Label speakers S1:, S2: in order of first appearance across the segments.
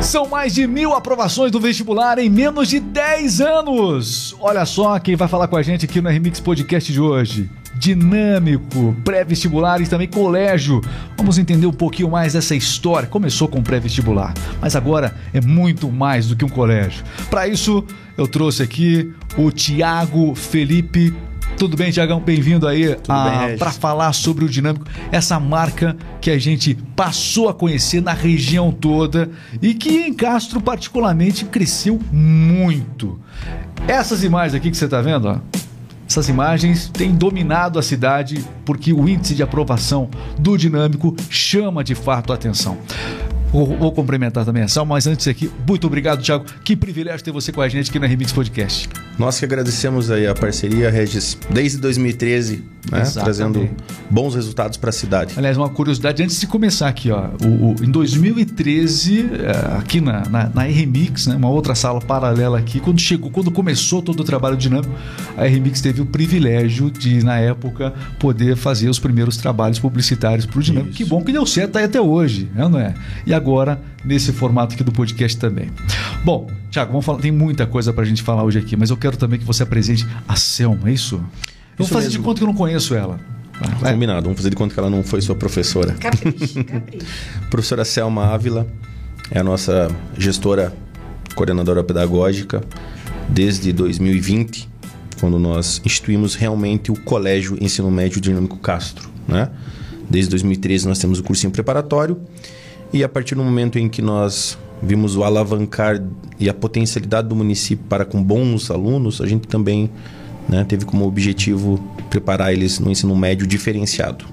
S1: São mais de mil aprovações do vestibular em menos de 10 anos. Olha só quem vai falar com a gente aqui no Remix Podcast de hoje. Dinâmico, pré-vestibular e também colégio. Vamos entender um pouquinho mais dessa história. Começou com pré-vestibular, mas agora é muito mais do que um colégio. Para isso, eu trouxe aqui o Tiago Felipe tudo bem, Tiagão? Bem-vindo aí para falar sobre o Dinâmico, essa marca que a gente passou a conhecer na região toda e que em Castro, particularmente, cresceu muito. Essas imagens aqui que você está vendo, ó, essas imagens têm dominado a cidade porque o índice de aprovação do Dinâmico chama de fato a atenção. Vou, vou cumprimentar também a Sal, mas antes aqui, muito obrigado, Thiago. Que privilégio ter você com a gente aqui na Remix Podcast.
S2: Nós que agradecemos aí a parceria, Regis, desde 2013, né? trazendo bons resultados para a cidade.
S1: Aliás, uma curiosidade antes de começar aqui, ó, o, o em 2013, é, aqui na, na, na RMix, né, uma outra sala paralela aqui, quando chegou, quando começou todo o trabalho dinâmico, a RMix teve o privilégio de, na época, poder fazer os primeiros trabalhos publicitários para o dinâmico. Isso. Que bom que deu certo aí até hoje, né, não é? E agora nesse formato aqui do podcast também. Bom, Tiago, vamos falar, tem muita coisa para a gente falar hoje aqui, mas eu quero também que você apresente a Selma, é isso? Vamos fazer mesmo. de conta que eu não conheço ela.
S2: Vai. Combinado, vamos fazer de conta que ela não foi sua professora. Capricho, capricho. Professora Selma Ávila é a nossa gestora coordenadora pedagógica desde 2020, quando nós instituímos realmente o Colégio Ensino Médio Dinâmico Castro. Né? Desde 2013 nós temos o cursinho preparatório e a partir do momento em que nós vimos o alavancar e a potencialidade do município para com bons alunos, a gente também né, teve como objetivo preparar eles no ensino médio diferenciado.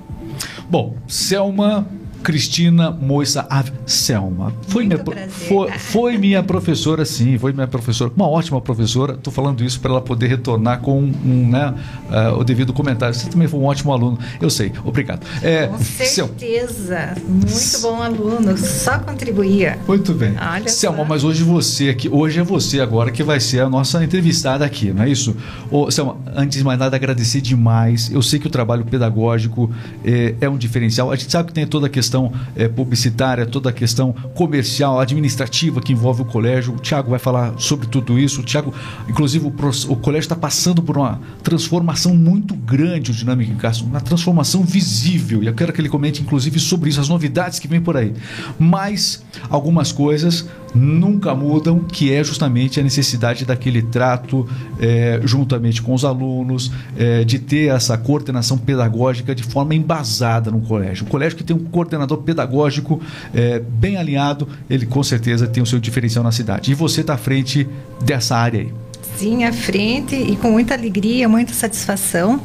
S1: Bom, Selma Cristina Moissa Ave. Selma. Foi minha, foi, foi, minha professora, sim, foi minha professora. Uma ótima professora. Estou falando isso para ela poder retornar com um, né, uh, o devido comentário. Você também foi um ótimo aluno. Eu sei. Obrigado.
S3: É, com certeza. Muito bom aluno. Só contribuía.
S1: Muito bem. Olha Selma, só. mas hoje você aqui, hoje é você agora que vai ser a nossa entrevistada aqui, não é isso? Ô, Selma, antes de mais nada, agradecer demais. Eu sei que o trabalho pedagógico é, é um diferencial. A gente sabe que tem toda a questão questão é, publicitária, toda a questão comercial, administrativa que envolve o colégio. O Tiago vai falar sobre tudo isso. O Tiago, inclusive, o, o colégio está passando por uma transformação muito grande, o Dinâmico em Castro, uma transformação visível. E eu quero que ele comente, inclusive, sobre isso, as novidades que vem por aí. Mas algumas coisas nunca mudam, que é justamente a necessidade daquele trato é, juntamente com os alunos, é, de ter essa coordenação pedagógica de forma embasada no colégio. Um colégio que tem um coordenador pedagógico é, bem alinhado, ele com certeza tem o seu diferencial na cidade. E você está à frente dessa área aí
S3: sim à frente e com muita alegria, muita satisfação.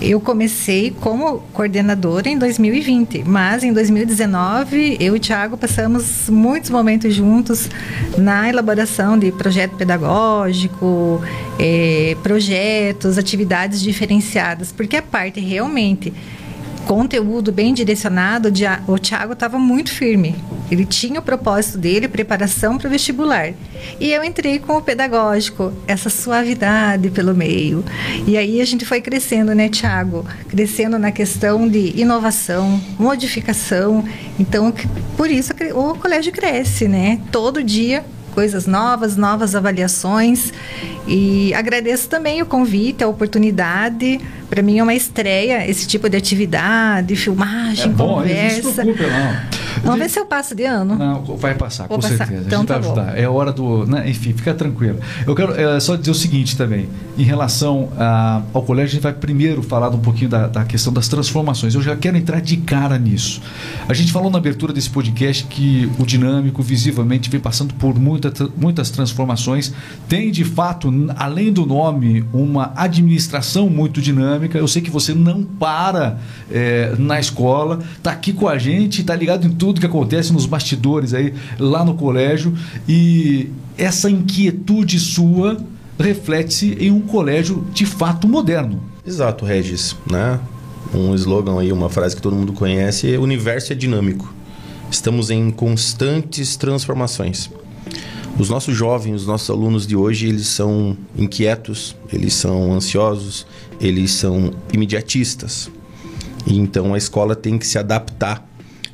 S3: Eu comecei como coordenadora em 2020, mas em 2019 eu e o Thiago passamos muitos momentos juntos na elaboração de projeto pedagógico, eh, projetos, atividades diferenciadas, porque a parte realmente conteúdo bem direcionado, o Thiago estava muito firme. Ele tinha o propósito dele, preparação para o vestibular. E eu entrei com o pedagógico, essa suavidade pelo meio. E aí a gente foi crescendo, né, Thiago? Crescendo na questão de inovação, modificação. Então, por isso o colégio cresce, né? Todo dia coisas novas, novas avaliações. E agradeço também o convite, a oportunidade. Para mim é uma estreia esse tipo de atividade, filmagem, é bom, conversa. Não se não. Vamos ver se eu passo de ano.
S1: Não, vai passar, Vou com passar. certeza. Então, a gente tá ajudar. Bom. É hora do. Né? Enfim, fica tranquilo. Eu quero é, só dizer o seguinte também. Em relação a, ao colégio, a gente vai primeiro falar um pouquinho da, da, questão das transformações. Eu já quero entrar de cara nisso. A gente falou na abertura desse podcast que o dinâmico, visivelmente, vem passando por muita, muitas transformações. Tem, de fato, além do nome, uma administração muito dinâmica. Eu sei que você não para é, na escola, está aqui com a gente, está ligado em tudo que acontece nos bastidores aí lá no colégio e essa inquietude sua reflete-se em um colégio de fato moderno.
S2: Exato, Regis, né? Um slogan aí, uma frase que todo mundo conhece, é o universo é dinâmico. Estamos em constantes transformações. Os nossos jovens, os nossos alunos de hoje, eles são inquietos, eles são ansiosos, eles são imediatistas. Então a escola tem que se adaptar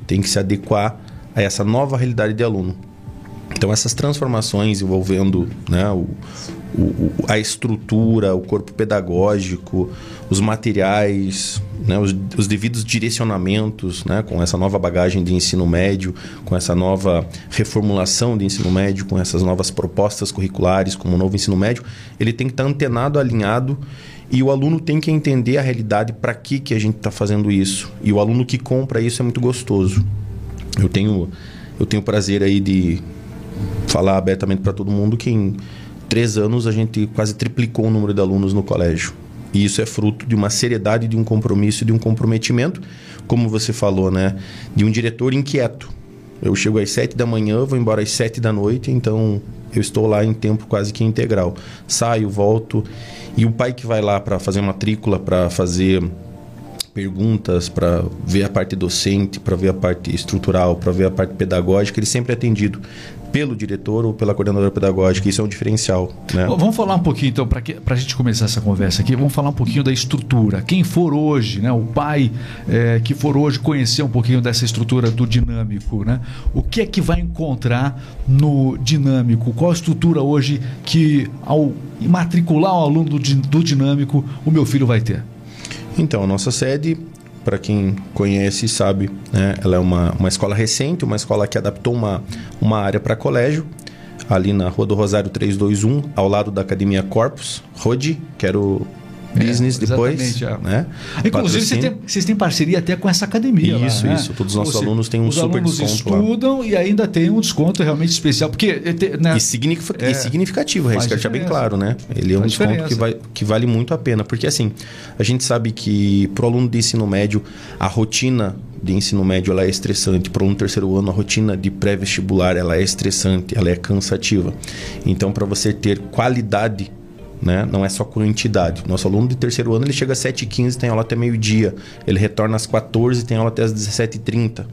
S2: tem que se adequar a essa nova realidade de aluno. Então, essas transformações envolvendo né, o, o, a estrutura, o corpo pedagógico, os materiais, né, os, os, devidos direcionamentos, né, com essa nova bagagem de ensino médio, com essa nova reformulação de ensino médio, com essas novas propostas curriculares, como o novo ensino médio, ele tem que estar antenado, alinhado e o aluno tem que entender a realidade para que, que a gente está fazendo isso. E o aluno que compra isso é muito gostoso. Eu tenho, eu tenho prazer aí de falar abertamente para todo mundo que em três anos a gente quase triplicou o número de alunos no colégio. E isso é fruto de uma seriedade, de um compromisso, de um comprometimento, como você falou, né? De um diretor inquieto. Eu chego às sete da manhã, vou embora às sete da noite, então eu estou lá em tempo quase que integral. Saio, volto. E o pai que vai lá para fazer matrícula, para fazer perguntas, para ver a parte docente, para ver a parte estrutural, para ver a parte pedagógica, ele sempre é atendido pelo diretor ou pela coordenadora pedagógica. Isso é um diferencial. Né?
S1: Vamos falar um pouquinho, então, para a gente começar essa conversa aqui, vamos falar um pouquinho da estrutura. Quem for hoje, né, o pai é, que for hoje conhecer um pouquinho dessa estrutura do dinâmico, né, o que é que vai encontrar no dinâmico? Qual a estrutura hoje que, ao matricular o aluno do, do dinâmico, o meu filho vai ter?
S2: Então, a nossa sede para quem conhece e sabe, né? ela é uma, uma escola recente, uma escola que adaptou uma, uma área para colégio, ali na Rua do Rosário 321, ao lado da Academia Corpus, Rode, que era o business é, depois. É. Né?
S1: Inclusive, vocês têm, vocês têm, parceria até com essa academia.
S2: Isso,
S1: lá,
S2: né? isso. Todos os nossos alunos têm um super desconto.
S1: Os alunos estudam
S2: lá.
S1: e ainda tem um desconto realmente especial. Porque,
S2: né? e, signific, é, e significativo, isso que deixar bem claro, né? Ele é um desconto que, vai, que vale muito a pena. Porque assim, a gente sabe que para o aluno de ensino médio, a rotina de ensino médio ela é estressante. Para um terceiro ano, a rotina de pré-vestibular ela é estressante, ela é cansativa. Então, para você ter qualidade né? Não é só quantidade. Nosso aluno de terceiro ano ele chega às 7h15, tem aula até meio-dia. Ele retorna às 14 tem aula até às 17h30.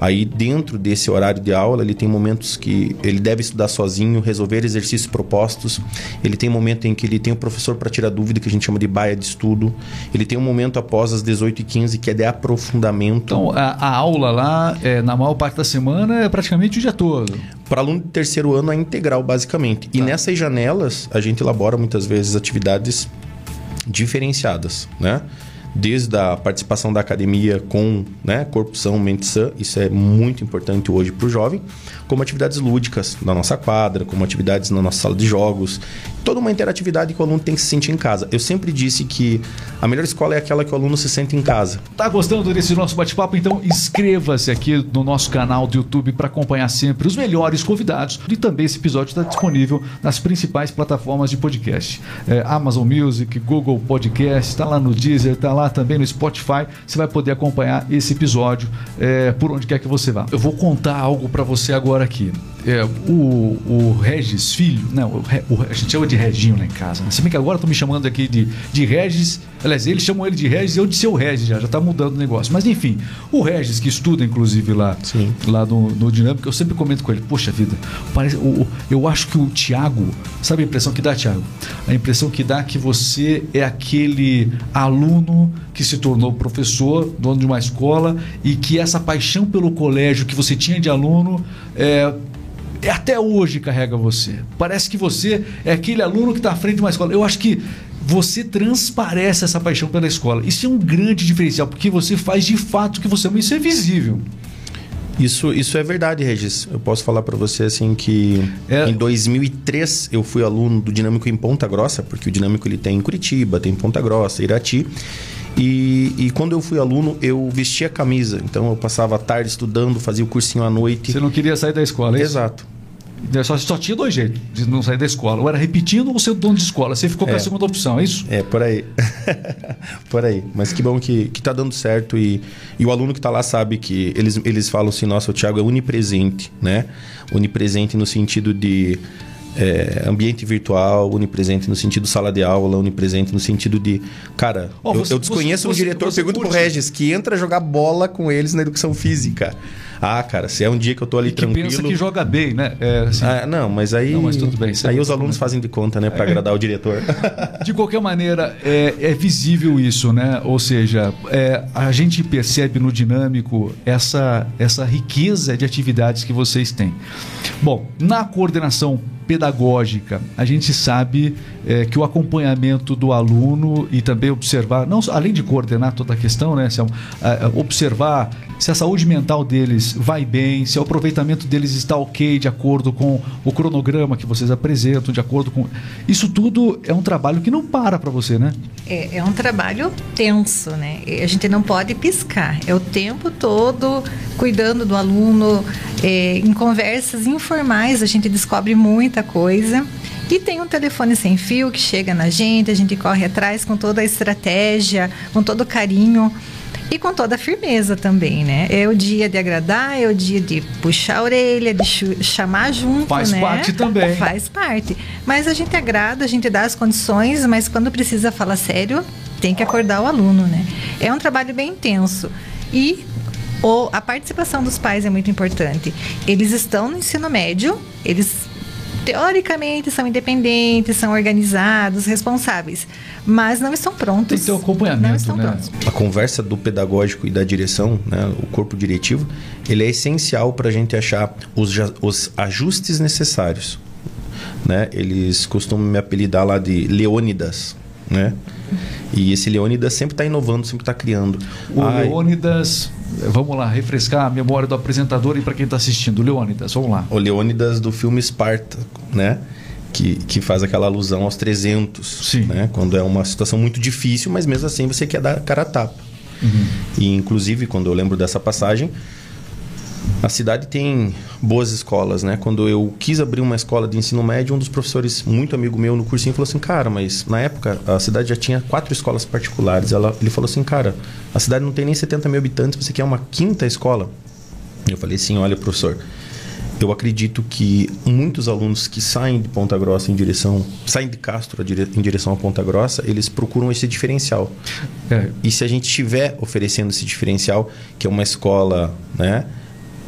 S2: Aí, dentro desse horário de aula, ele tem momentos que ele deve estudar sozinho, resolver exercícios propostos. Ele tem momento em que ele tem o professor para tirar dúvida, que a gente chama de baia de estudo. Ele tem um momento após as 18h15, que é de aprofundamento.
S1: Então, a, a aula lá, é, na maior parte da semana, é praticamente o dia todo.
S2: Para aluno de terceiro ano, é integral, basicamente. Tá. E nessas janelas, a gente elabora muitas vezes atividades diferenciadas, né? desde a participação da academia com né, corpo são, mente sã, isso é muito importante hoje para o jovem, como atividades lúdicas na nossa quadra, como atividades na nossa sala de jogos, toda uma interatividade que o aluno tem que se sentir em casa. Eu sempre disse que a melhor escola é aquela que o aluno se sente em casa.
S1: Tá gostando desse nosso bate-papo? Então inscreva-se aqui no nosso canal do YouTube para acompanhar sempre os melhores convidados e também esse episódio está disponível nas principais plataformas de podcast. É, Amazon Music, Google Podcast, está lá no Deezer, está lá também no Spotify. Você vai poder acompanhar esse episódio é, por onde quer que você vá. Eu vou contar algo para você agora aqui. É, o, o Regis Filho, não, o, o, a gente chama de Reginho lá em casa. Né? Se bem que agora estão me chamando aqui de, de Regis. Aliás, eles chamam ele de Regis eu de seu Regis já, já está mudando o negócio. Mas enfim, o Regis, que estuda inclusive lá, Sim. lá no, no Dinâmico, eu sempre comento com ele: Poxa vida, parece, o, eu acho que o Tiago, sabe a impressão que dá, Tiago? A impressão que dá é que você é aquele aluno que se tornou professor, dono de uma escola, e que essa paixão pelo colégio que você tinha de aluno é até hoje carrega você. Parece que você é aquele aluno que está à frente de uma escola. Eu acho que você transparece essa paixão pela escola. Isso é um grande diferencial, porque você faz de fato o que você ama. Isso é visível.
S2: Isso, isso é verdade, Regis. Eu posso falar para você assim que é. em 2003 eu fui aluno do Dinâmico em Ponta Grossa, porque o Dinâmico ele tem em Curitiba, tem em Ponta Grossa, Irati. E, e, quando eu fui aluno, eu vestia camisa. Então eu passava a tarde estudando, fazia o cursinho à noite.
S1: Você não queria sair da escola, é
S2: Exato.
S1: Só, só tinha dois jeitos de não sair da escola. Ou era repetindo ou ser dono de escola. Você ficou com é. a segunda opção, é isso?
S2: É, por aí. por aí. Mas que bom que, que tá dando certo e, e o aluno que está lá sabe que eles, eles falam assim, nossa, o Thiago é onipresente, né? Onipresente no sentido de é, ambiente virtual, onipresente no sentido sala de aula, onipresente no sentido de. Cara, oh, eu, você, eu, desconheço você, um diretor, você, pergunta pro Regis, que entra jogar bola com eles na educação física. Ah, cara, se é um dia que eu tô ali
S1: e que
S2: tranquilo...
S1: pensa que joga bem, né?
S2: É, assim... ah, não, mas aí...
S1: Não, mas tudo bem.
S2: Aí os alunos fazem de conta, né? Para é. agradar o diretor.
S1: De qualquer maneira, é, é visível isso, né? Ou seja, é, a gente percebe no dinâmico essa, essa riqueza de atividades que vocês têm. Bom, na coordenação pedagógica, a gente sabe é, que o acompanhamento do aluno e também observar, não além de coordenar toda a questão, né, se, é, observar se a saúde mental deles vai bem, se o aproveitamento deles está ok de acordo com o cronograma que vocês apresentam, de acordo com. Isso tudo é um trabalho que não para para você, né?
S3: É, é um trabalho tenso, né? A gente não pode piscar. É o tempo todo cuidando do aluno, é, em conversas informais a gente descobre muita coisa. E tem um telefone sem fio que chega na gente, a gente corre atrás com toda a estratégia, com todo o carinho e com toda a firmeza também, né? É o dia de agradar, é o dia de puxar a orelha, de chamar junto,
S1: Faz
S3: né?
S1: parte também.
S3: Faz parte. Mas a gente agrada, a gente dá as condições, mas quando precisa falar sério, tem que acordar o aluno, né? É um trabalho bem intenso. E o, a participação dos pais é muito importante. Eles estão no ensino médio, eles teoricamente são independentes, são organizados, responsáveis, mas não estão prontos.
S1: Tem que ter um acompanhamento, não estão
S2: né? prontos. A conversa do pedagógico e da direção, né, o corpo diretivo, ele é essencial para a gente achar os, os ajustes necessários. Né? Eles costumam me apelidar lá de Leônidas, né? E esse Leônidas sempre está inovando, sempre está criando.
S1: O Ai, Leônidas Vamos lá, refrescar a memória do apresentador e para quem está assistindo. Leônidas, vamos lá.
S2: O Leônidas do filme Esparta, né? Que, que faz aquela alusão aos 300.
S1: Sim.
S2: Né? Quando é uma situação muito difícil, mas mesmo assim você quer dar cara a tapa. Uhum. E inclusive, quando eu lembro dessa passagem, a cidade tem boas escolas, né? Quando eu quis abrir uma escola de ensino médio, um dos professores, muito amigo meu no cursinho, falou assim: Cara, mas na época a cidade já tinha quatro escolas particulares. Ela, ele falou assim: Cara, a cidade não tem nem 70 mil habitantes, você quer uma quinta escola? Eu falei: Sim, olha, professor. Eu acredito que muitos alunos que saem de Ponta Grossa em direção, saem de Castro em direção a Ponta Grossa, eles procuram esse diferencial. É. E se a gente estiver oferecendo esse diferencial, que é uma escola, né?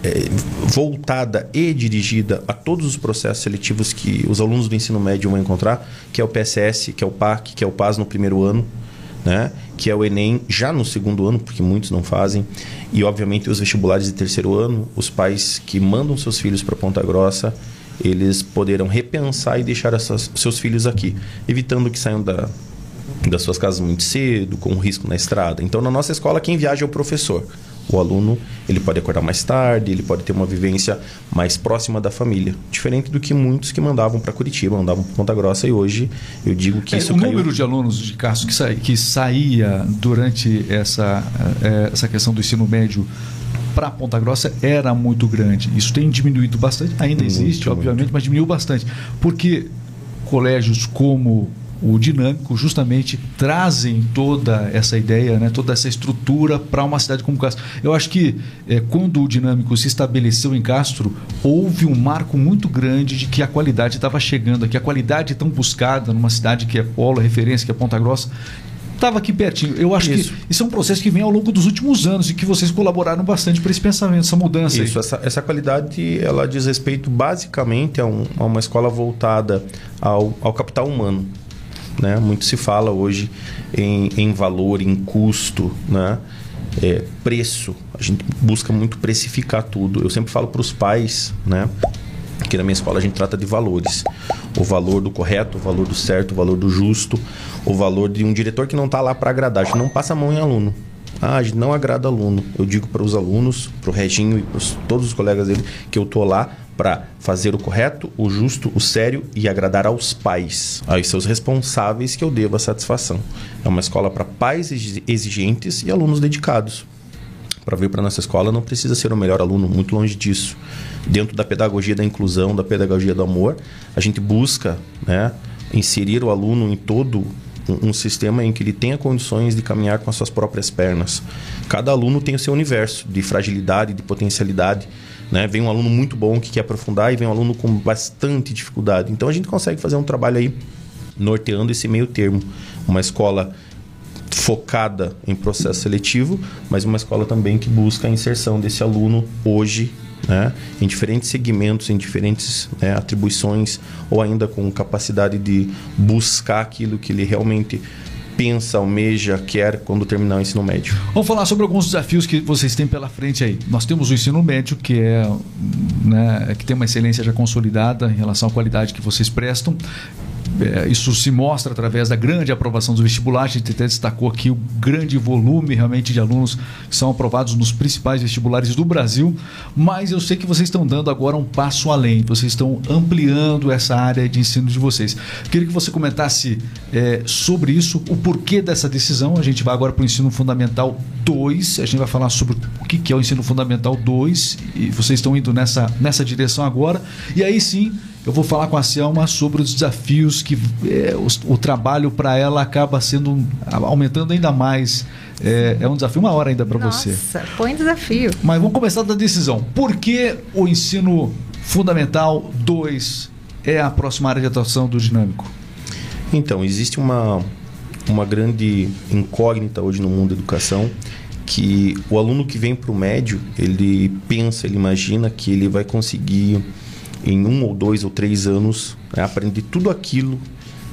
S2: É, voltada e dirigida a todos os processos seletivos que os alunos do ensino médio vão encontrar, que é o PSS, que é o PAC, que é o PAS no primeiro ano, né? que é o Enem já no segundo ano, porque muitos não fazem, e obviamente os vestibulares de terceiro ano, os pais que mandam seus filhos para Ponta Grossa, eles poderão repensar e deixar essas, seus filhos aqui, evitando que saiam da, das suas casas muito cedo, com risco na estrada. Então, na nossa escola, quem viaja é o professor. O aluno ele pode acordar mais tarde, ele pode ter uma vivência mais próxima da família, diferente do que muitos que mandavam para Curitiba, mandavam para Ponta Grossa e hoje eu digo que é, isso
S1: o caiu... número de alunos de Castro que, sa... que saía durante essa é, essa questão do ensino médio para Ponta Grossa era muito grande. Isso tem diminuído bastante, ainda muito, existe, muito. obviamente, mas diminuiu bastante, porque colégios como o dinâmico justamente trazem toda essa ideia, né, toda essa estrutura para uma cidade como Castro. Eu acho que é, quando o dinâmico se estabeleceu em Castro, houve um marco muito grande de que a qualidade estava chegando aqui, a qualidade tão buscada numa cidade que é polo, referência, que é Ponta Grossa, estava aqui pertinho. Eu acho isso. que isso é um processo que vem ao longo dos últimos anos e que vocês colaboraram bastante para esse pensamento, essa mudança.
S2: Isso, essa, essa, qualidade ela diz respeito basicamente a, um, a uma escola voltada ao, ao capital humano. Né? Muito se fala hoje em, em valor, em custo, né? É, preço. A gente busca muito precificar tudo. Eu sempre falo para os pais, né? Aqui na minha escola a gente trata de valores. O valor do correto, o valor do certo, o valor do justo, o valor de um diretor que não está lá para agradar. A gente não passa a mão em aluno. Ah, a gente não agrada aluno. Eu digo para os alunos, para o Reginho e para todos os colegas dele, que eu tô lá para fazer o correto, o justo, o sério e agradar aos pais, aos seus responsáveis que eu devo a satisfação. É uma escola para pais exigentes e alunos dedicados. Para vir para nossa escola não precisa ser o melhor aluno, muito longe disso. Dentro da pedagogia da inclusão, da pedagogia do amor, a gente busca né, inserir o aluno em todo um, sistema em que ele tenha condições de caminhar com as suas próprias pernas. Cada aluno tem o seu universo de fragilidade, de potencialidade né? Vem um aluno muito bom que quer aprofundar e vem um aluno com bastante dificuldade. Então a gente consegue fazer um trabalho aí norteando esse meio termo. Uma escola focada em processo seletivo, mas uma escola também que busca a inserção desse aluno hoje né, em diferentes segmentos, em diferentes né, atribuições, ou ainda com capacidade de buscar aquilo que ele realmente pensa, almeja, quer quando terminar o ensino médio.
S1: Vamos falar sobre alguns desafios que vocês têm pela frente aí. Nós temos o ensino médio, que é né, que tem uma excelência já consolidada em relação à qualidade que vocês prestam. É, isso se mostra através da grande aprovação dos vestibulares. A gente até destacou aqui o grande volume realmente de alunos que são aprovados nos principais vestibulares do Brasil. Mas eu sei que vocês estão dando agora um passo além, vocês estão ampliando essa área de ensino de vocês. Queria que você comentasse é, sobre isso, o porquê dessa decisão. A gente vai agora para o ensino fundamental 2, a gente vai falar sobre o que é o ensino fundamental 2 e vocês estão indo nessa, nessa direção agora. E aí sim eu vou falar com a Selma sobre os desafios que é, o, o, trabalho para ela acaba sendo aumentando ainda mais. É, é um desafio uma hora ainda para você.
S3: Nossa, põe desafio.
S1: Mas vamos começar da decisão. Por que o ensino fundamental 2 é a próxima área de atuação do dinâmico?
S2: Então, existe uma, uma grande incógnita hoje no mundo da educação que o aluno que vem para o médio, ele pensa, ele imagina que ele vai conseguir em um ou dois ou três anos, né, aprender tudo aquilo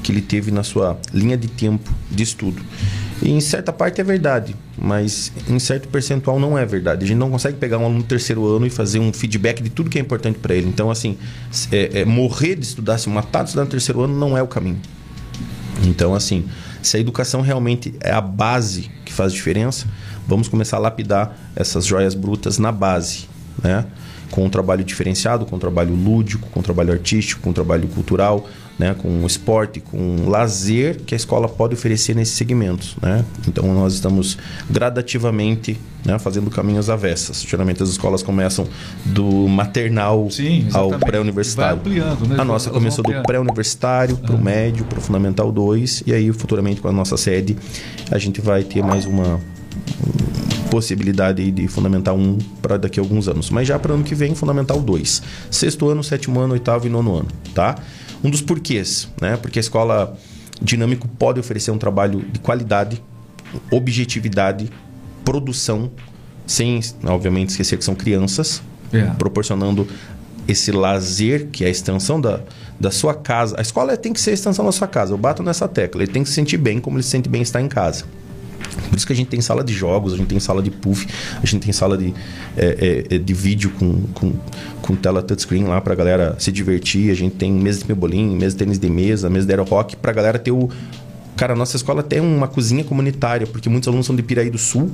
S2: que ele teve na sua linha de tempo de estudo. E em certa parte é verdade, mas em certo percentual não é verdade. A gente não consegue pegar um aluno no terceiro ano e fazer um feedback de tudo que é importante para ele. Então, assim, é, é, morrer de estudar, se matar de estudar no terceiro ano não é o caminho. Então, assim, se a educação realmente é a base que faz diferença, vamos começar a lapidar essas joias brutas na base, né? Com um trabalho diferenciado, com um trabalho lúdico, com um trabalho artístico, com um trabalho cultural, né, com esporte, com lazer que a escola pode oferecer nesses segmentos. Né? Então nós estamos gradativamente né, fazendo caminhos avessas. Geralmente as escolas começam do maternal Sim, ao pré-universitário. Né? A nossa começou do pré-universitário para o ah. médio, para o fundamental 2, e aí futuramente com a nossa sede a gente vai ter mais uma possibilidade de Fundamental 1 para daqui a alguns anos. Mas já para ano que vem, Fundamental 2. Sexto ano, sétimo ano, oitavo e nono ano, tá? Um dos porquês, né? Porque a escola dinâmico pode oferecer um trabalho de qualidade, objetividade, produção, sem, obviamente, esquecer que são crianças, yeah. É. proporcionando esse lazer, que é a extensão da, da sua casa. A escola tem que ser a extensão da sua casa. Eu bato nessa tecla. Ele tem que se sentir bem como ele se sente bem estar em casa. Por isso que a gente tem sala de jogos, a gente tem sala de puff, a gente tem sala de, é, é, é de vídeo com, com, com tela touchscreen lá pra galera se divertir. A gente tem mesa de pebolim, mesa de tênis de mesa, mesa de aero rock pra galera ter o. Cara, a nossa escola tem uma cozinha comunitária, porque muitos alunos são de Piraí do Sul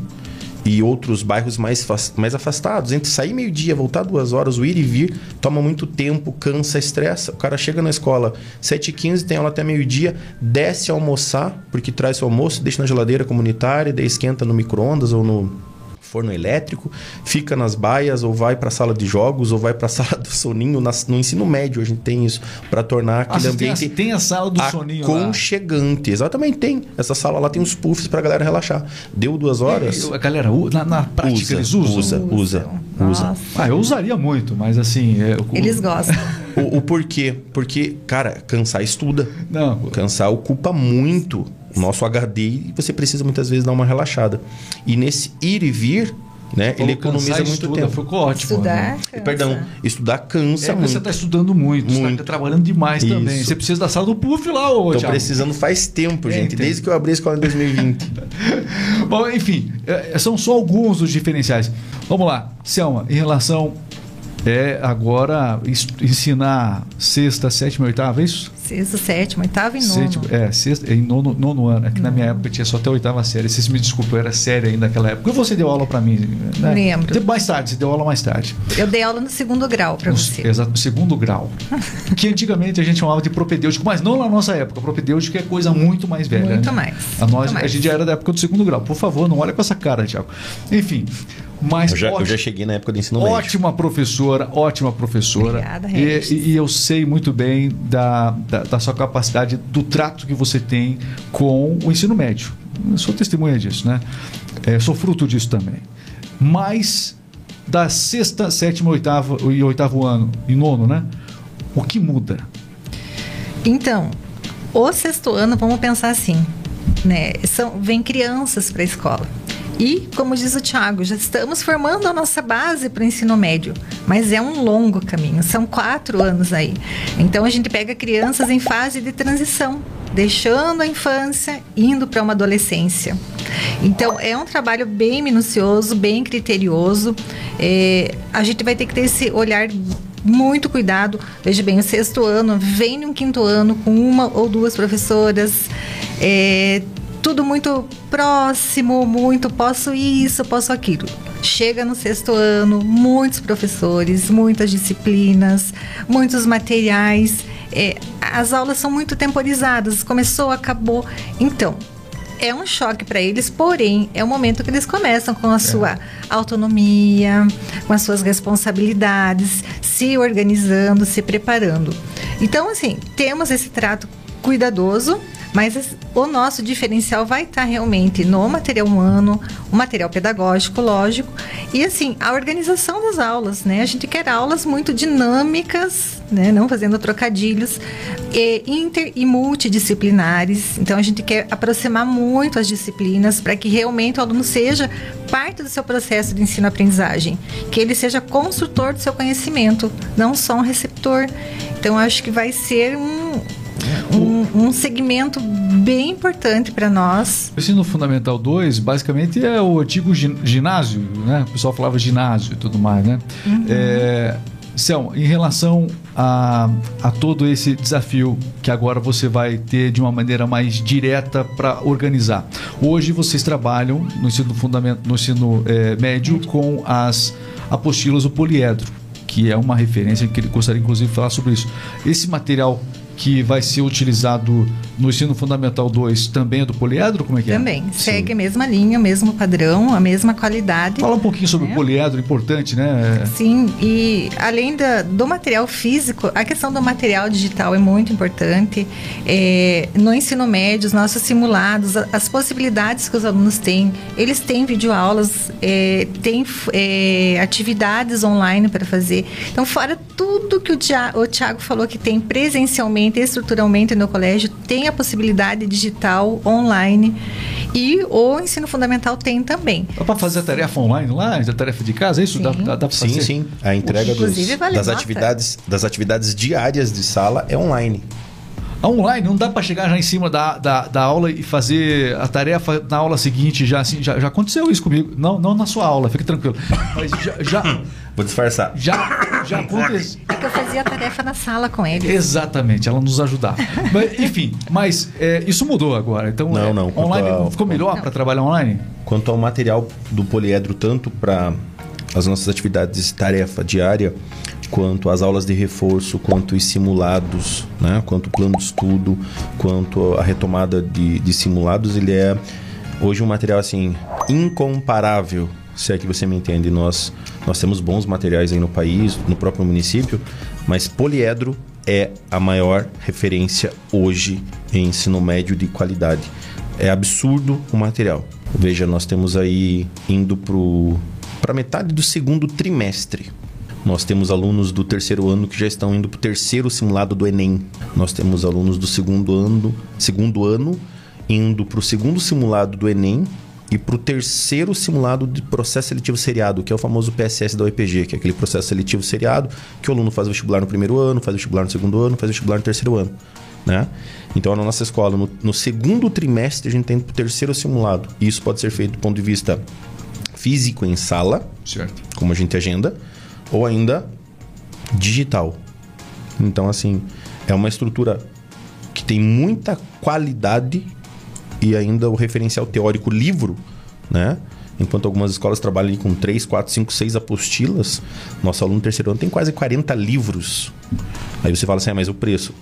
S2: e outros bairros mais, mais afastados. Entre sair meio-dia, voltar duas horas, o ir e vir, toma muito tempo, cansa, estressa. O cara chega na escola 7h15, tem aula até meio-dia, desce a almoçar, porque traz o almoço, deixa na geladeira comunitária, daí esquenta no micro-ondas ou no forno elétrico, fica nas baias ou vai para a sala de jogos ou vai para a sala do soninho. no ensino médio a gente tem isso para tornar aquele ah, ambiente
S1: tem a, tem a sala do soninho
S2: aconchegante. Exatamente tem. Essa sala lá tem uns puffs para a galera relaxar. Deu duas horas.
S1: a galera na, na prática
S2: usa,
S1: eles usam.
S2: Usa, usa, usa.
S1: Ah, eu usaria muito, mas assim. É,
S3: eles gostam.
S2: o, o porquê? Porque, cara, cansar estuda. Não. Cansar ocupa muito nosso HD e você precisa muitas vezes dar uma relaxada. E nesse ir e vir, né? Ele economiza muito estuda, tempo.
S1: Ficou ótimo.
S3: Estudar,
S2: né? Perdão, estudar cansa é,
S1: muito.
S2: Você
S1: está estudando muito, tá muito. está trabalhando demais Isso. também. Você precisa da sala do puff lá hoje.
S2: Estou precisando faz tempo, gente, é, desde que eu abri a escola em 2020.
S1: Bom, enfim, é, são só alguns dos diferenciais. Vamos lá, Selma, em relação é agora ensinar sexta, sétima e oitava, é isso?
S3: Sexta, sétima, oitava e nono. Sétimo,
S1: é, sexta, em nono, nono ano. É que na minha época tinha só até a oitava série. Vocês me desculpam, eu era séria ainda naquela época. E você deu aula para mim?
S3: Né? Lembro.
S1: Mais tarde, você deu aula mais tarde.
S3: Eu dei aula no segundo grau para você.
S1: Exato, no segundo grau. que antigamente a gente chamava de propedêutico, mas não na nossa época. Propedêutico é coisa muito mais velha.
S3: Muito
S1: né?
S3: mais.
S1: A, nós,
S3: muito mais.
S1: a gente já era da época do segundo grau. Por favor, não olha com essa cara, Tiago. Enfim. Mas
S2: eu já, eu já, cheguei na época do ensino
S1: médio. Ótima professora, ótima professora.
S3: Obrigada,
S1: e, e, eu sei muito bem da, da, da, sua capacidade, do trato que você tem com o ensino médio. Eu sou testemunha disso, né? É, sou fruto disso também. Mas da sexta, sétima, oitava e oitavo ano e nono, né? O que muda?
S3: Então, o sexto ano, vamos pensar assim. né? São, vem crianças para a escola. E, como diz o Tiago, já estamos formando a nossa base para o ensino médio, mas é um longo caminho, são quatro anos aí. Então a gente pega crianças em fase de transição, deixando a infância, indo para uma adolescência. Então é um trabalho bem minucioso, bem criterioso. É, a gente vai ter que ter esse olhar muito cuidado. Veja bem, o sexto ano vem um quinto ano com uma ou duas professoras. É, tudo muito próximo, muito posso isso, posso aquilo. Chega no sexto ano, muitos professores, muitas disciplinas, muitos materiais. É, as aulas são muito temporizadas, começou, acabou. Então, é um choque para eles, porém, é o momento que eles começam com a é. sua autonomia, com as suas responsabilidades, se organizando, se preparando. Então, assim, temos esse trato cuidadoso, mas o nosso diferencial vai estar realmente no material humano, o material pedagógico, lógico, e assim, a organização das aulas, né? A gente quer aulas muito dinâmicas, né? Não fazendo trocadilhos, e inter e multidisciplinares. Então a gente quer aproximar muito as disciplinas para que realmente o aluno seja parte do seu processo de ensino-aprendizagem, que ele seja construtor do seu conhecimento, não só um receptor. Então acho que vai ser um um, um segmento bem importante para nós.
S1: O ensino fundamental 2, basicamente, é o antigo ginásio, né? O pessoal falava ginásio e tudo mais, né? Uhum. É, Céu, em relação a, a todo esse desafio que agora você vai ter de uma maneira mais direta para organizar. Hoje vocês trabalham no ensino fundamental, no ensino é, médio com as apostilas do poliedro, que é uma referência que ele gostaria inclusive de falar sobre isso. Esse material que vai ser utilizado no ensino fundamental 2 também é do poliedro? Como é que
S3: também, é? Também, segue Sim. a mesma linha, o mesmo padrão, a mesma qualidade.
S1: Fala um pouquinho sobre né? o poliedro, importante, né?
S3: Sim, e além da, do material físico, a questão do material digital é muito importante. É, no ensino médio, os nossos simulados, as possibilidades que os alunos têm, eles têm videoaulas, é, têm é, atividades online para fazer. Então, fora tudo que o, o Tiago falou que tem presencialmente, estruturalmente no colégio, tem a possibilidade digital online e o ensino fundamental tem também.
S1: Dá para fazer a tarefa online lá, a tarefa de casa, é isso? Dá, dá, dá
S2: sim, sim. A entrega dos, vale das, atividades, das atividades diárias de sala é online.
S1: Online, não dá para chegar já em cima da, da, da, aula e fazer a tarefa na aula seguinte, já assim, já, já aconteceu isso comigo. Não, não na sua aula, fique tranquilo. Mas já, já
S2: Vou disfarçar.
S1: Já, já aconteceu.
S3: É que eu fazia a tarefa na sala com ele.
S1: Exatamente, ela nos ajudava. mas, enfim, mas é, isso mudou agora. Então,
S2: não,
S1: é,
S2: não.
S1: Online ao, ficou melhor para trabalhar online?
S2: Quanto ao material do poliedro, tanto para as nossas atividades tarefa diária, quanto às aulas de reforço, quanto os simulados, né? quanto o plano de estudo, quanto a retomada de, de simulados, ele é hoje um material assim incomparável se é que você me entende. Nós, nós temos bons materiais aí no país, no próprio município, mas poliedro é a maior referência hoje em ensino médio de qualidade. É absurdo o material. Veja, nós temos aí indo para metade do segundo trimestre. Nós temos alunos do terceiro ano que já estão indo para o terceiro simulado do Enem. Nós temos alunos do segundo ano, segundo ano indo para o segundo simulado do Enem e para o terceiro simulado de processo seletivo seriado, que é o famoso PSS da UEPG, que é aquele processo seletivo seriado que o aluno faz vestibular no primeiro ano, faz vestibular no segundo ano, faz vestibular no terceiro ano. Né? Então, na nossa escola, no, no segundo trimestre, a gente tem o terceiro simulado. E isso pode ser feito do ponto de vista físico em sala,
S1: certo.
S2: como a gente agenda, ou ainda digital. Então, assim, é uma estrutura que tem muita qualidade e ainda o referencial teórico livro, né? Enquanto algumas escolas trabalham com 3, 4, 5, 6 apostilas, nosso aluno terceiro ano tem quase 40 livros. Aí você fala assim, ah, mas o preço?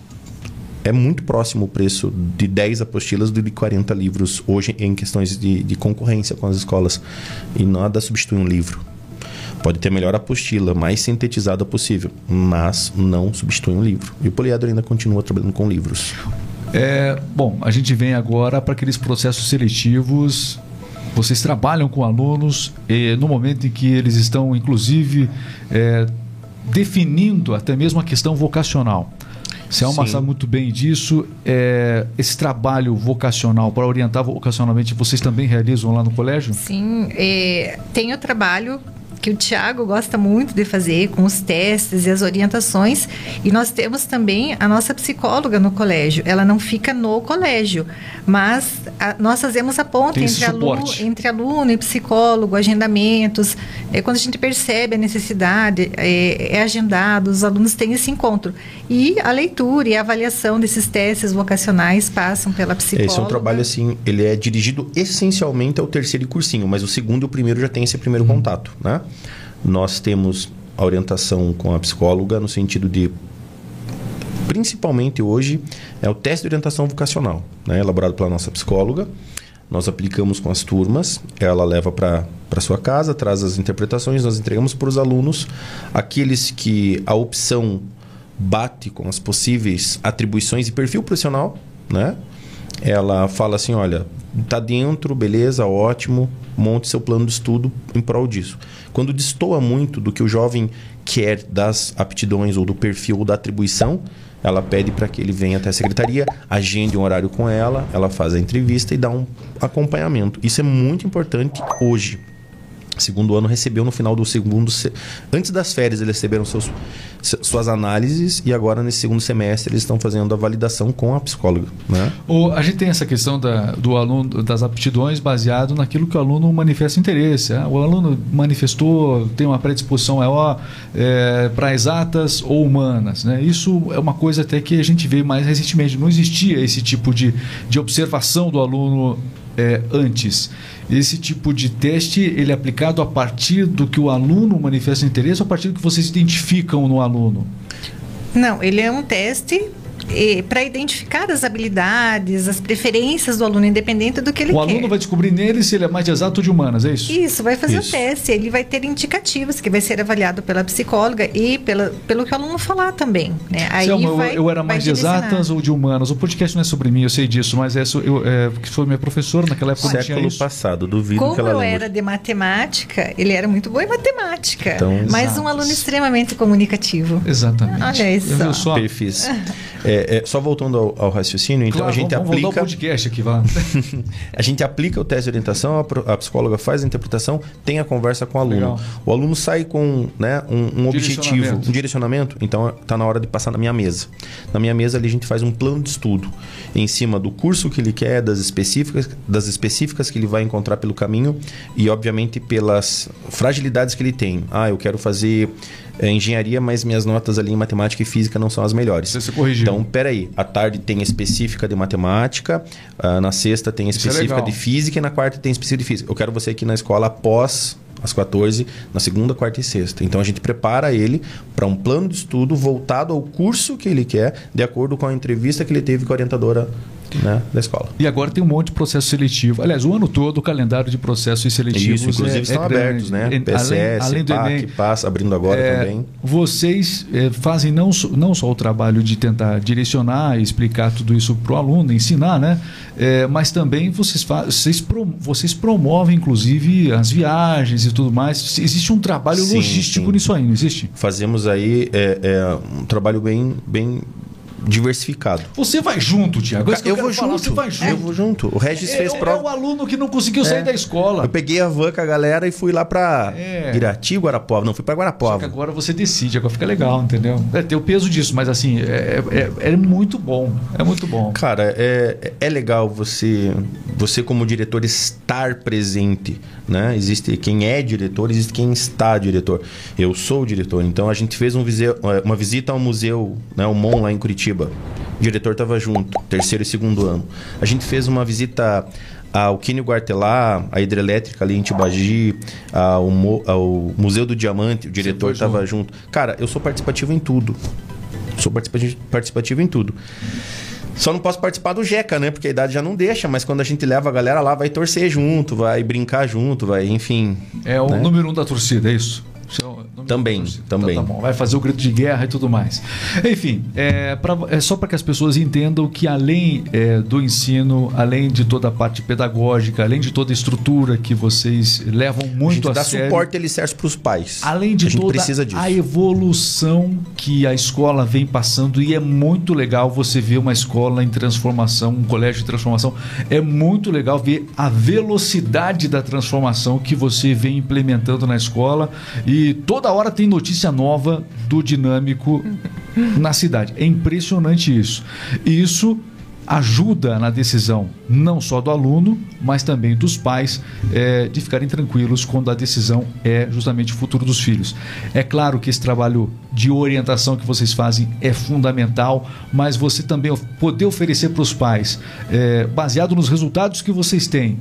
S2: É muito próximo o preço de 10 apostilas do de 40 livros hoje em questões de, de concorrência com as escolas. E nada substitui um livro. Pode ter a melhor apostila, mais sintetizada possível, mas não substitui um livro. E o Poliedro ainda continua trabalhando com livros.
S1: É, bom, a gente vem agora para aqueles processos seletivos. Vocês trabalham com alunos e no momento em que eles estão, inclusive, é, definindo até mesmo a questão vocacional. Selma sabe muito bem disso. É, esse trabalho vocacional, para orientar vocacionalmente, vocês também realizam lá no colégio?
S3: Sim, é, tem o trabalho que o Tiago gosta muito de fazer com os testes e as orientações. E nós temos também a nossa psicóloga no colégio. Ela não fica no colégio, mas a, nós fazemos a ponta entre aluno, entre aluno e psicólogo, agendamentos. É, quando a gente percebe a necessidade, é, é agendado, os alunos têm esse encontro. E a leitura e a avaliação desses testes vocacionais passam pela psicóloga.
S2: Esse é um trabalho assim, ele é dirigido essencialmente ao terceiro cursinho, mas o segundo e o primeiro já tem esse primeiro uhum. contato, né? Nós temos a orientação com a psicóloga no sentido de principalmente hoje é o teste de orientação vocacional, né, elaborado pela nossa psicóloga. Nós aplicamos com as turmas, ela leva para sua casa, traz as interpretações, nós entregamos para os alunos, aqueles que a opção bate com as possíveis atribuições e perfil profissional, né? Ela fala assim, olha, tá dentro, beleza, ótimo, monte seu plano de estudo em prol disso. Quando destoa muito do que o jovem quer das aptidões ou do perfil ou da atribuição, ela pede para que ele venha até a secretaria, agende um horário com ela, ela faz a entrevista e dá um acompanhamento. Isso é muito importante hoje segundo ano recebeu no final do segundo antes das férias eles receberam seus, suas análises e agora nesse segundo semestre eles estão fazendo a validação com a psicóloga né?
S1: o, a gente tem essa questão da, do aluno das aptidões baseado naquilo que o aluno manifesta interesse né? o aluno manifestou tem uma predisposição maior é, para exatas ou humanas né? isso é uma coisa até que a gente vê mais recentemente não existia esse tipo de, de observação do aluno é, antes. Esse tipo de teste ele é aplicado a partir do que o aluno manifesta interesse ou a partir do que vocês identificam no aluno?
S3: Não, ele é um teste para identificar as habilidades, as preferências do aluno, independente do que ele
S1: o
S3: quer.
S1: O aluno vai descobrir nele se ele é mais de exato ou de humanas, é isso?
S3: Isso, vai fazer isso. o teste. Ele vai ter indicativos que vai ser avaliado pela psicóloga e pela, pelo que o aluno falar também. Né?
S1: Aí Selma, vai, eu, eu era mais de exatas ou de humanas? O podcast não é sobre mim, eu sei disso, mas é, eu, é, que foi minha professora naquela época.
S2: Século passado, duvido
S3: Como
S2: que ela
S3: eu era de matemática, ele era muito bom em matemática, então, mas um aluno extremamente comunicativo.
S1: Exatamente.
S3: Olha isso.
S2: Eu só. Perfis. É, é, só voltando ao, ao, raciocínio, então claro, a gente
S1: vamos,
S2: aplica.
S1: Vamos podcast aqui, vá.
S2: a gente aplica o teste de orientação, a, a, psicóloga faz a interpretação, tem a conversa com o aluno. Legal. O aluno sai com né, um, um objetivo, um direcionamento, então está na hora de passar na minha mesa. Na minha mesa ali a gente faz um plano de estudo em cima do curso que ele quer, das específicas, das específicas que ele vai encontrar pelo caminho e, obviamente, pelas fragilidades que ele tem. Ah, eu quero fazer é, engenharia, mas minhas notas ali em matemática e física não são as melhores.
S1: Você se corrigiu.
S2: Então, peraí. À tarde tem específica de matemática, uh, na sexta tem é específica é de física e na quarta tem específica de física. Eu quero você aqui na escola após às 14, na segunda, quarta e sexta. Então a gente prepara ele para um plano de estudo voltado ao curso que ele quer, de acordo com a entrevista que ele teve com a orientadora né, da escola.
S1: E agora tem um monte de processo seletivo. Aliás, o ano todo o calendário de processos seletivos
S2: Isso, inclusive
S1: é,
S2: estão
S1: é
S2: abertos, né? PCS, além, além do PAC, Enem, passa abrindo agora é, também.
S1: Vocês é, fazem não, não só o trabalho de tentar direcionar e explicar tudo isso para o aluno, ensinar, né? É, mas também vocês, vocês, vocês promovem, inclusive, as viagens e tudo mais. Existe um trabalho sim, logístico sim. nisso aí, não existe?
S2: Fazemos aí é, é um trabalho bem, bem diversificado.
S1: Você vai junto, Tiago.
S2: É eu, eu vou falar, junto. Você vai junto. Eu vou junto. O Regis é, fez prova.
S1: É o aluno que não conseguiu sair é. da escola.
S2: Eu peguei a van com a galera e fui lá para é. Irati, Guarapuava. Não, fui para Guarapuava. Só que
S1: agora você decide, agora fica legal, entendeu? É, tem o peso disso, mas assim, é, é, é muito bom. É muito bom.
S2: Cara, é, é legal você, você como diretor estar presente, né? Existe quem é diretor, existe quem está diretor. Eu sou diretor, então a gente fez um, uma visita ao museu, né, o MON lá em Curitiba. O diretor estava junto, terceiro e segundo ano. A gente fez uma visita ao Quínio Guartelá, a hidrelétrica ali em Tibagi, ao, ao Museu do Diamante, o diretor estava junto. Cara, eu sou participativo em tudo. Sou participativo, participativo em tudo. Só não posso participar do Jeca, né? Porque a idade já não deixa, mas quando a gente leva a galera lá, vai torcer junto, vai brincar junto, vai, enfim.
S1: É o né? número um da torcida, é isso?
S2: Também, também. Então,
S1: tá Vai fazer o grito de guerra e tudo mais. Enfim, é, pra, é só para que as pessoas entendam que além é, do ensino, além de toda a parte pedagógica, além de toda a estrutura que vocês levam muito a,
S2: a
S1: dá
S2: sério, suporte alicerce para os pais.
S1: Além de a toda a evolução que a escola vem passando e é muito legal você ver uma escola em transformação, um colégio de transformação. É muito legal ver a velocidade da transformação que você vem implementando na escola e toda hora tem notícia nova do dinâmico na cidade. É impressionante isso. E isso ajuda na decisão não só do aluno, mas também dos pais é, de ficarem tranquilos quando a decisão é justamente o futuro dos filhos. É claro que esse trabalho de orientação que vocês fazem é fundamental, mas você também poder oferecer para os pais, é, baseado nos resultados que vocês têm,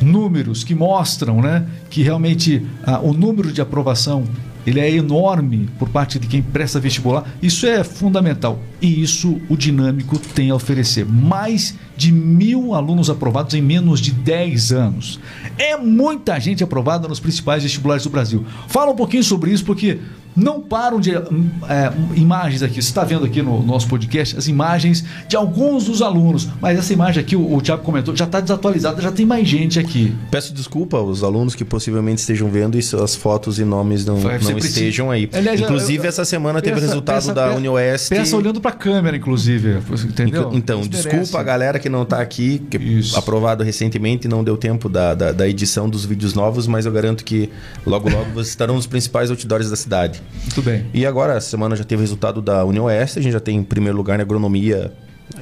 S1: números que mostram né, que realmente ah, o número de aprovação ele é enorme por parte de quem presta vestibular. Isso é fundamental. E isso o Dinâmico tem a oferecer. Mais de mil alunos aprovados em menos de 10 anos. É muita gente aprovada nos principais vestibulares do Brasil. Fala um pouquinho sobre isso, porque não param de. É, imagens aqui, você está vendo aqui no nosso podcast as imagens de alguns dos alunos, mas essa imagem aqui, o, o Tiago comentou, já está desatualizada, já tem mais gente aqui.
S2: Peço desculpa aos alunos que possivelmente estejam vendo e suas fotos e nomes não, não estejam aí. Aliás, inclusive, eu, essa semana teve o resultado peça, da Unioeste.
S1: Peça olhando para a câmera, inclusive. Entendeu?
S2: Então, desculpa a galera que não está aqui, que Isso. aprovado recentemente, não deu tempo da, da, da edição dos vídeos novos, mas eu garanto que logo, logo vocês estarão nos principais outdoors da cidade.
S1: Muito bem.
S2: E agora, essa semana já teve resultado da União Oeste, a gente já tem em primeiro lugar na agronomia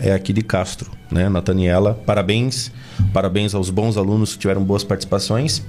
S2: é aqui de Castro, né? Nataniela, parabéns. Parabéns aos bons alunos que tiveram boas participações.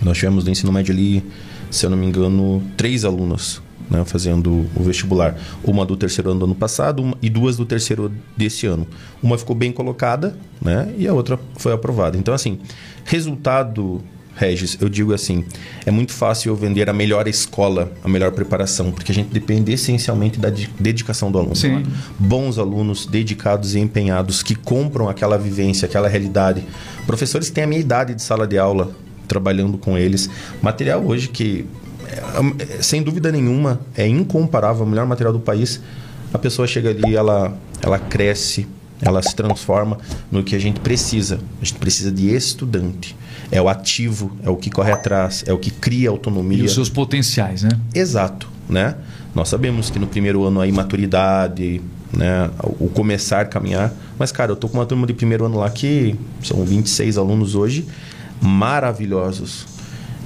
S2: Nós tivemos no ensino médio ali, se eu não me engano, três alunos né, fazendo o vestibular. Uma do terceiro ano do ano passado uma, e duas do terceiro desse ano. Uma ficou bem colocada né, e a outra foi aprovada. Então, assim, resultado Regis, eu digo assim, é muito fácil eu vender a melhor escola, a melhor preparação, porque a gente depende essencialmente da dedicação do aluno.
S1: Sim.
S2: Bons alunos, dedicados e empenhados, que compram aquela vivência, aquela realidade. Professores que têm a minha idade de sala de aula, trabalhando com eles. Material hoje que, é, é, sem dúvida nenhuma, é incomparável, o melhor material do país. A pessoa chega ali, ela, ela cresce, ela se transforma no que a gente precisa. A gente precisa de estudante. É o ativo, é o que corre atrás, é o que cria autonomia. E
S1: os seus potenciais, né?
S2: Exato, né? Nós sabemos que no primeiro ano a imaturidade, né, o começar a caminhar, mas cara, eu tô com uma turma de primeiro ano lá que são 26 alunos hoje, maravilhosos.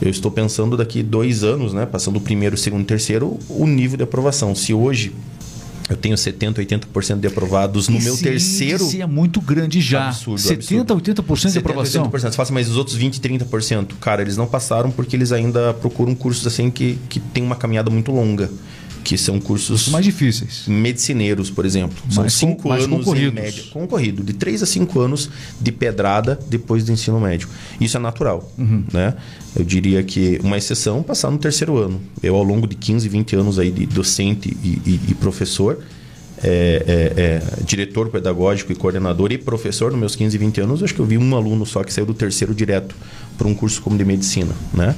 S2: Eu estou pensando daqui dois anos, né, passando o primeiro, segundo, terceiro, o nível de aprovação. Se hoje eu tenho 70, 80% de aprovados no Esse meu terceiro.
S1: Esse é muito grande já. Absurdo, 70, absurdo. 80% de aprovação.
S2: 80%. Você fala assim, mas os outros 20, 30%, cara, eles não passaram porque eles ainda procuram cursos assim que, que tem uma caminhada muito longa que são cursos
S1: mais difíceis.
S2: Medicineiros, por exemplo. São mais cinco mais anos em média. Concorrido. De três a cinco anos de pedrada depois do ensino médio. Isso é natural. Uhum. Né? Eu diria que uma exceção passar no terceiro ano. Eu, ao longo de 15, 20 anos aí de docente e, e, e professor, é, é, é, diretor pedagógico e coordenador e professor nos meus 15, 20 anos, acho que eu vi um aluno só que saiu do terceiro direto para um curso como de medicina, né?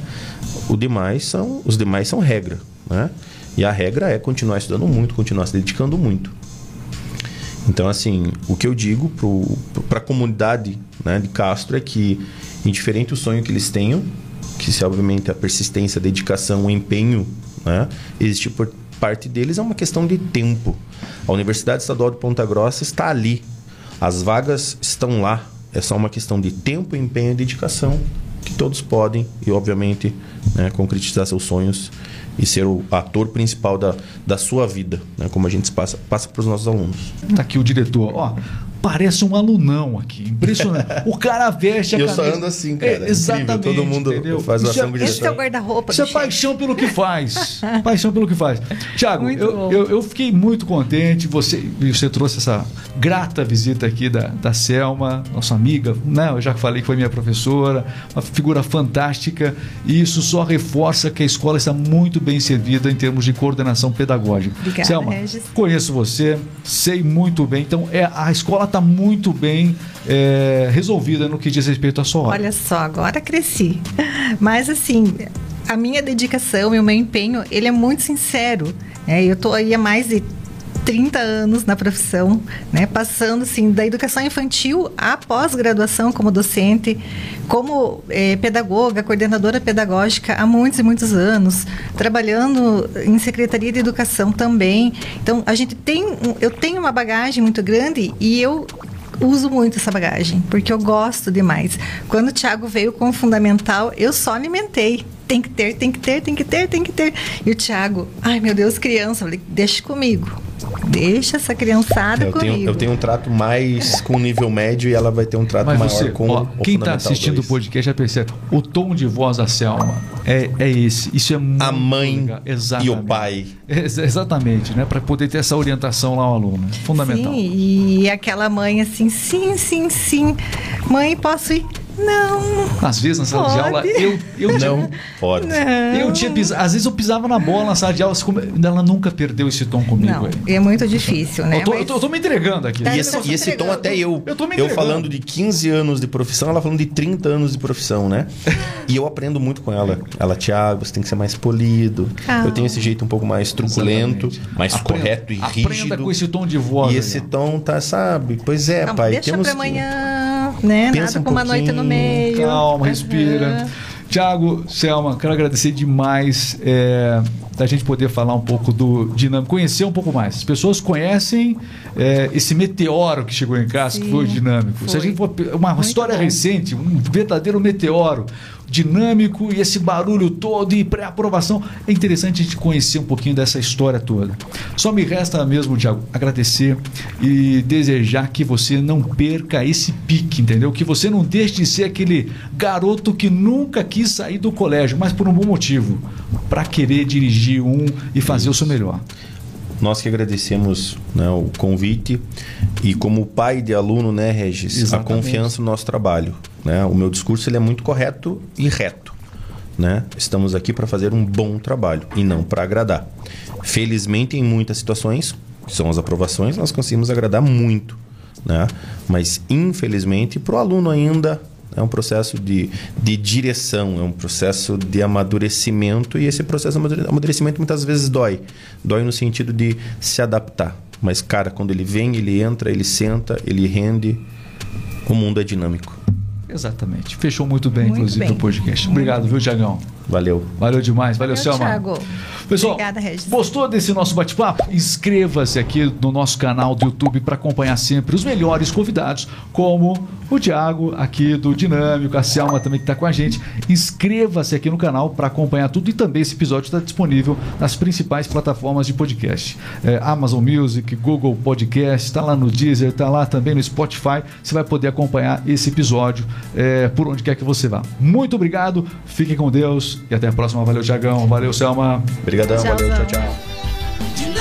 S2: O demais são, os demais são regra, né? E a regra é continuar estudando muito, continuar se dedicando muito. Então, assim, o que eu digo para a comunidade né, de Castro é que, indiferente o sonho que eles tenham, que se obviamente a persistência, a dedicação, o empenho né, existe por parte deles, é uma questão de tempo. A Universidade Estadual de Ponta Grossa está ali. As vagas estão lá. É só uma questão de tempo, empenho e dedicação que todos podem e, obviamente, né, concretizar seus sonhos e ser o ator principal da, da sua vida, né? como a gente passa, passa para os nossos alunos.
S1: Tá aqui o diretor. Ó, parece um alunão aqui. Impressionante. o cara veste a
S2: Eu camisa. só ando assim, cara. É, exatamente. Todo mundo entendeu? faz o ação
S3: é, Esse é o guarda-roupa.
S1: Isso é paixão pelo que faz. paixão pelo que faz. Tiago, eu, eu, eu, fiquei muito contente. Você, você trouxe essa grata visita aqui da, da Selma, nossa amiga, né? Eu já falei que foi minha professora, uma figura fantástica. E isso só reforça que a escola está muito bem servida em termos de coordenação pedagógica.
S3: Obrigada,
S1: Selma,
S3: Regis.
S1: conheço você, sei muito bem. Então, é, a escola está muito bem é, resolvida no que diz respeito à sua
S3: Olha só, agora cresci. Mas assim, a minha dedicação e o meu empenho, ele é muito sincero. Né? Eu estou aí há mais de 30 anos na profissão, né? Passando, assim, da educação infantil à pós-graduação como docente, como eh, pedagoga, coordenadora pedagógica há muitos e muitos anos, trabalhando em Secretaria de Educação também. Então, a gente tem, eu tenho uma bagagem muito grande e eu uso muito essa bagagem, porque eu gosto demais. Quando o Thiago veio com o fundamental, eu só alimentei. Tem que ter, tem que ter, tem que ter, tem que ter. E o Thiago, ai meu Deus, criança, eu falei, deixa comigo. Deixa essa criançada
S2: eu
S3: comigo.
S2: Tenho, eu tenho um trato mais com nível médio e ela vai ter um trato
S1: Mas
S2: maior
S1: você,
S2: com
S1: ó,
S2: o
S1: Quem está assistindo
S2: dois.
S1: o podcast já percebe. O tom de voz da Selma é, é esse. Isso é muito
S2: A mãe
S1: legal.
S2: e o pai.
S1: Ex- exatamente, né? Para poder ter essa orientação lá ao aluno. Fundamental.
S3: Sim, e aquela mãe assim, sim, sim, sim. Mãe, posso ir? Não.
S1: Às vezes na sala de
S3: Pode.
S1: aula, eu, eu
S2: Não pode.
S3: Não.
S1: Eu tinha pis... Às vezes eu pisava na bola na sala de aula, como- ela nunca perdeu esse tom comigo.
S3: Não,
S1: aí.
S3: é muito difícil, né?
S1: eu, tô, eu,
S3: Mas-
S1: tô, eu tô me entregando aqui.
S3: Tá,
S2: E
S3: eu
S2: esse, e esse tom até eu.
S1: Eu tô me
S2: eu falando de 15 anos de profissão, ela falando de 30 anos de profissão, né? e eu aprendo muito com ela. Ela, Thiago, você tem que ser mais polido.
S3: Calma.
S2: Eu tenho esse jeito um pouco mais truculento,
S1: Exatamente.
S2: mais
S1: Aprenda-
S2: correto e
S1: Aprenda
S2: rígido.
S1: com esse tom de voz.
S2: E
S1: aí,
S2: esse tom tá, sabe? Pois é,
S3: Calma,
S2: pai.
S3: deixa
S2: temos
S3: pra
S2: que-
S3: amanhã, né?
S2: Pensa
S3: Nada
S2: um
S3: com uma noite no meio.
S1: Calma,
S3: Aham.
S1: respira. Tiago, Selma, quero agradecer demais é, da gente poder falar um pouco do dinâmico, conhecer um pouco mais. As pessoas conhecem é, esse meteoro que chegou em casa, que
S3: Sim,
S1: foi o dinâmico. Se a
S3: foi.
S1: gente for, uma
S3: Muito
S1: história
S3: bom.
S1: recente, um verdadeiro meteoro dinâmico e esse barulho todo e pré-aprovação. É interessante a gente conhecer um pouquinho dessa história toda. Só me resta mesmo, Tiago, agradecer e desejar que você não perca esse pique, entendeu? Que você não deixe de ser aquele garoto que nunca quis sair do colégio, mas por um bom motivo, para querer dirigir um e fazer o seu melhor.
S2: Nós que agradecemos né, o convite e como pai de aluno, né, Regis,
S1: Exatamente.
S2: a confiança no nosso trabalho. Né? O meu discurso ele é muito correto e reto. Né? Estamos aqui para fazer um bom trabalho e não para agradar. Felizmente, em muitas situações, que são as aprovações, nós conseguimos agradar muito. Né? Mas, infelizmente, para o aluno ainda é um processo de, de direção, é um processo de amadurecimento e esse processo de amadure- amadurecimento muitas vezes dói. Dói no sentido de se adaptar. Mas, cara, quando ele vem, ele entra, ele senta, ele rende, o mundo é dinâmico.
S1: Exatamente. Fechou muito bem,
S3: Muito
S1: inclusive,
S3: bem.
S1: o podcast. Obrigado, viu, Tiagão?
S2: Valeu.
S1: Valeu demais. Valeu,
S3: Valeu,
S1: Selma.
S3: Thiago.
S1: Pessoal,
S3: Obrigada, Regis.
S1: gostou desse nosso bate-papo? Inscreva-se aqui no nosso canal do YouTube para acompanhar sempre os melhores convidados, como o Thiago aqui do Dinâmico, a Selma também que está com a gente. Inscreva-se aqui no canal para acompanhar tudo e também esse episódio está disponível nas principais plataformas de podcast. É, Amazon Music, Google Podcast, está lá no Deezer, está lá também no Spotify. Você vai poder acompanhar esse episódio é, por onde quer que você vá. Muito obrigado, fiquem com Deus e até a próxima. Valeu, Tiagão. Valeu, Selma.
S2: Obrigadão, valeu, tchau, tchau.